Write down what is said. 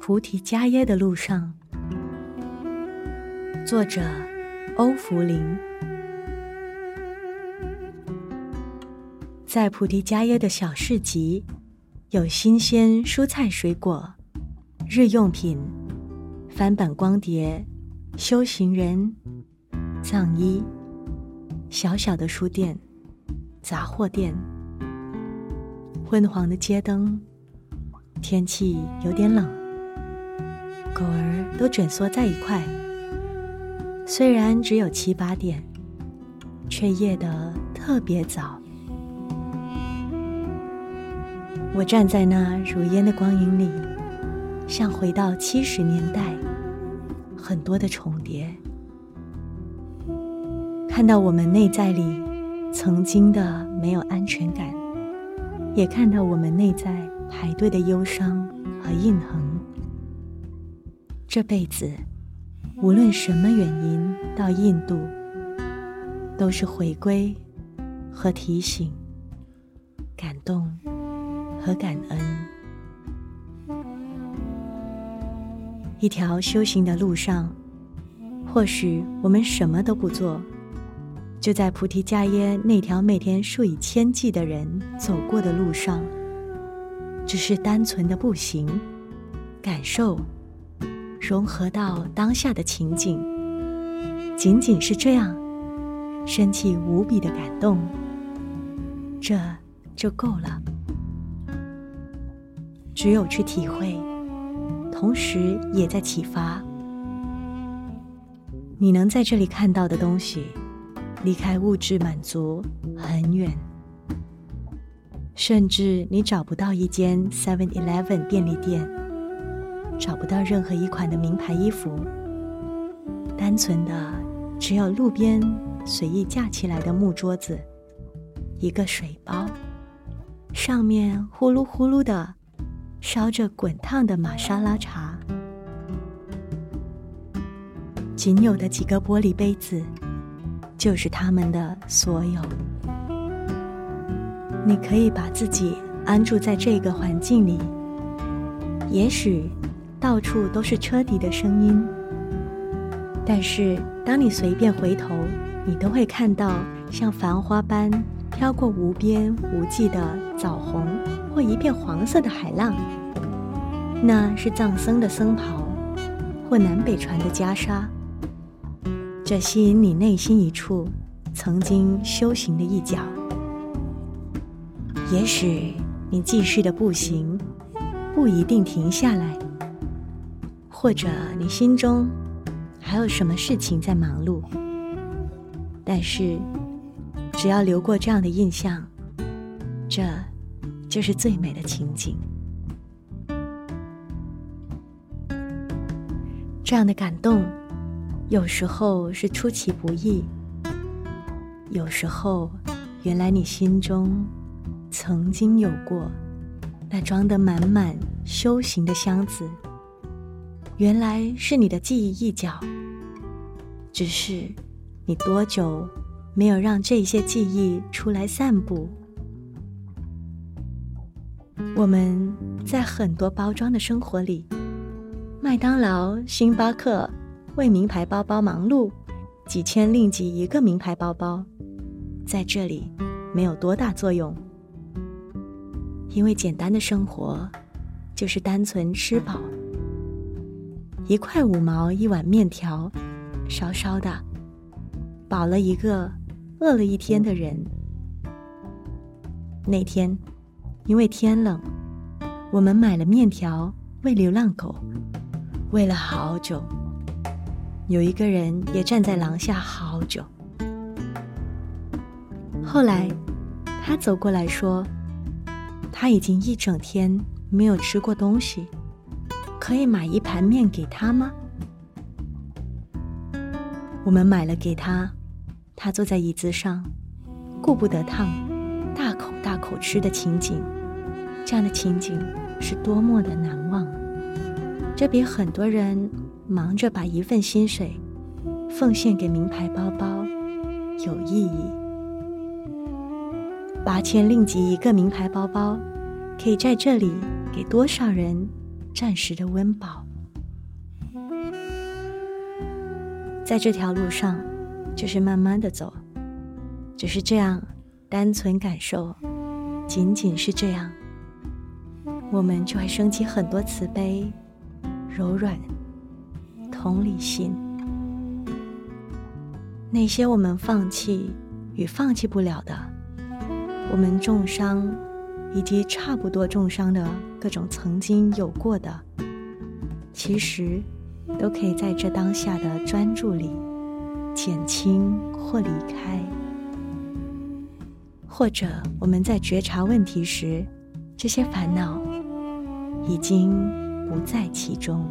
菩提伽耶的路上，作者欧福林。在菩提伽耶的小市集，有新鲜蔬菜水果、日用品、翻版光碟、修行人、藏衣、小小的书店、杂货店，昏黄的街灯，天气有点冷。狗儿都蜷缩在一块，虽然只有七八点，却夜得特别早。我站在那如烟的光影里，像回到七十年代，很多的重叠，看到我们内在里曾经的没有安全感，也看到我们内在排队的忧伤和印痕。这辈子，无论什么原因到印度，都是回归和提醒、感动和感恩。一条修行的路上，或许我们什么都不做，就在菩提伽耶那条每天数以千计的人走过的路上，只是单纯的步行，感受。融合到当下的情景，仅仅是这样，升起无比的感动，这就够了。只有去体会，同时也在启发。你能在这里看到的东西，离开物质满足很远，甚至你找不到一间 Seven Eleven 便利店。找不到任何一款的名牌衣服，单纯的只有路边随意架起来的木桌子，一个水包，上面呼噜呼噜的烧着滚烫的玛莎拉茶，仅有的几个玻璃杯子，就是他们的所有。你可以把自己安住在这个环境里，也许。到处都是车底的声音，但是当你随便回头，你都会看到像繁花般飘过无边无际的枣红或一片黄色的海浪。那是藏僧的僧袍，或南北传的袈裟。这吸引你内心一处曾经修行的一角。也许你继续的步行，不一定停下来。或者你心中还有什么事情在忙碌，但是只要留过这样的印象，这就是最美的情景。这样的感动，有时候是出其不意，有时候原来你心中曾经有过那装得满满修行的箱子。原来是你的记忆一角，只是你多久没有让这些记忆出来散步？我们在很多包装的生活里，麦当劳、星巴克为名牌包包忙碌，几千令吉一个名牌包包，在这里没有多大作用，因为简单的生活就是单纯吃饱。一块五毛一碗面条，烧烧的，饱了一个饿了一天的人。那天，因为天冷，我们买了面条喂流浪狗，喂了好久。有一个人也站在廊下好久。后来，他走过来说，他已经一整天没有吃过东西。可以买一盘面给他吗？我们买了给他，他坐在椅子上，顾不得烫，大口大口吃的情景，这样的情景是多么的难忘。这比很多人忙着把一份薪水奉献给名牌包包有意义。八千令吉一个名牌包包，可以在这里给多少人暂时的温饱？在这条路上，就是慢慢的走，只是这样，单纯感受，仅仅是这样，我们就会升起很多慈悲、柔软、同理心。那些我们放弃与放弃不了的，我们重伤以及差不多重伤的各种曾经有过的，其实。都可以在这当下的专注里减轻或离开，或者我们在觉察问题时，这些烦恼已经不在其中。